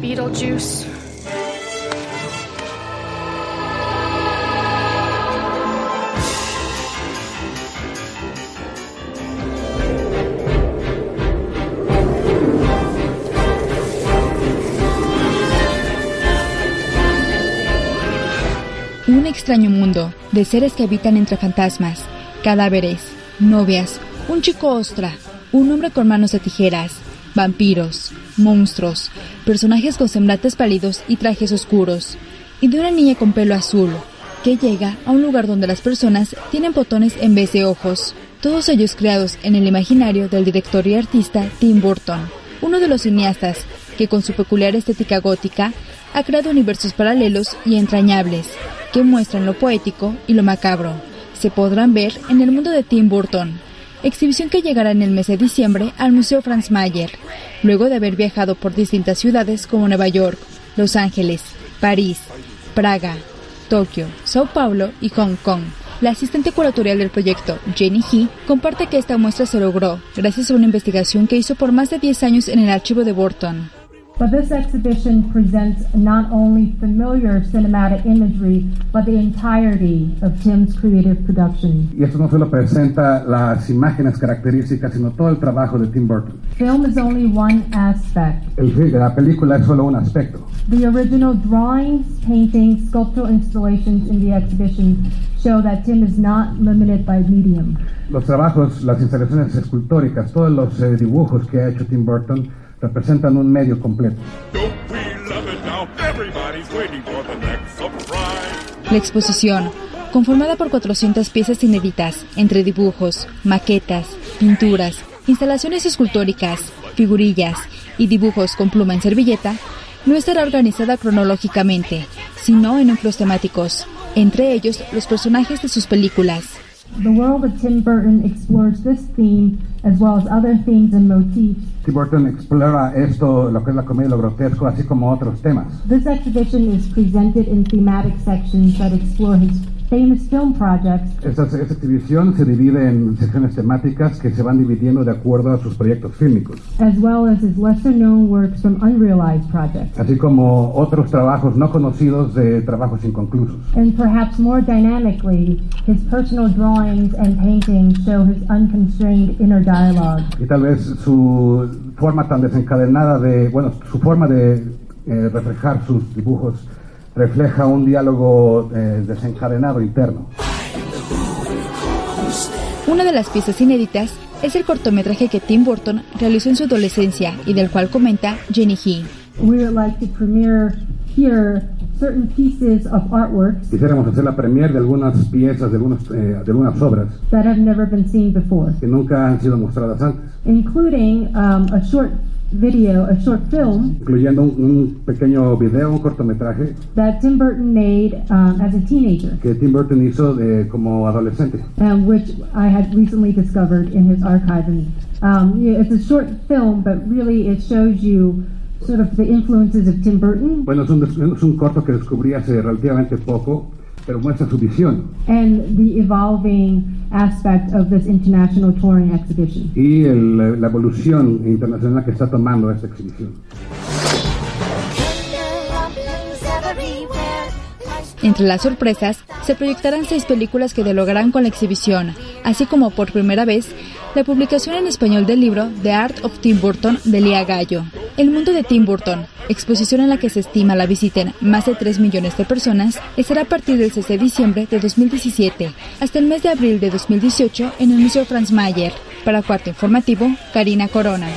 Beetlejuice. Un extraño mundo de seres que habitan entre fantasmas, cadáveres, novias, un chico ostra, un hombre con manos de tijeras, vampiros, monstruos, personajes con semblantes pálidos y trajes oscuros, y de una niña con pelo azul, que llega a un lugar donde las personas tienen botones en vez de ojos, todos ellos creados en el imaginario del director y artista Tim Burton, uno de los cineastas que con su peculiar estética gótica ha creado universos paralelos y entrañables, que muestran lo poético y lo macabro. Se podrán ver en el mundo de Tim Burton, exhibición que llegará en el mes de diciembre al Museo Franz Mayer, luego de haber viajado por distintas ciudades como Nueva York, Los Ángeles, París, Praga, Tokio, Sao Paulo y Hong Kong. La asistente curatorial del proyecto, Jenny He, comparte que esta muestra se logró gracias a una investigación que hizo por más de 10 años en el archivo de Burton. But this exhibition presents not only familiar cinematic imagery, but the entirety of Tim's creative production. Y esto no solo presenta las imágenes características, sino todo el trabajo de Tim Burton. Film is only one aspect. El, la película es solo un aspecto. The original drawings, paintings, sculptural installations in the exhibition show that Tim is not limited by medium. Los trabajos, las instalaciones escultóricas, todos los eh, dibujos que ha hecho Tim Burton representan un medio completo. La exposición, conformada por 400 piezas inéditas, entre dibujos, maquetas, pinturas, instalaciones escultóricas, figurillas y dibujos con pluma en servilleta, no estará organizada cronológicamente, sino en núcleos temáticos, entre ellos los personajes de sus películas. The world of Tim Burton explores this theme as well as other themes and motifs. Tim Burton explora esto, lo que es la comedia lo grotesco, así como otros temas. This exhibition is presented in thematic sections that explore his famous film projects. Esta, esta, exhibición se divide en secciones temáticas que se van dividiendo de acuerdo a sus proyectos fílmicos. As well as his lesser known works from unrealized projects. Así como otros trabajos no conocidos de trabajos inconclusos. And perhaps more dynamically, his personal drawings and paintings show his unconstrained inner dialogue. Y tal vez su forma tan desencadenada de, bueno, su forma de eh, reflejar sus dibujos refleja un diálogo eh, desencadenado interno. Una de las piezas inéditas es el cortometraje que Tim Burton realizó en su adolescencia y del cual comenta Jenny He. We would like to premiere here certain pieces of artwork Quisiéramos hacer la premier de algunas piezas, de, algunos, eh, de algunas obras that have never been seen before, que nunca han sido mostradas antes, including um, a short video, a short film incluyendo un, un pequeño video, un cortometraje that Tim Burton made um, as a teenager, que Tim Burton hizo de, como adolescente. um, which I had recently discovered in his archive. And um, yeah, it's a short film, but really it shows you sort of the influences of Tim Burton Bueno, es un, es un corto que descubrí hace relativamente poco, pero muestra su visión and the evolving aspect of this international touring exhibition. y el- la evolución internacional que está tomando esta exhibición. Entre las sorpresas, se proyectarán seis películas que dialogarán con la exhibición, así como por primera vez la publicación en español del libro The Art of Tim Burton de Lea Gallo. El mundo de Tim Burton, exposición en la que se estima la visiten más de 3 millones de personas, estará a partir del 6 de diciembre de 2017 hasta el mes de abril de 2018 en el Museo Franz Mayer. Para Cuarto Informativo, Karina Corona.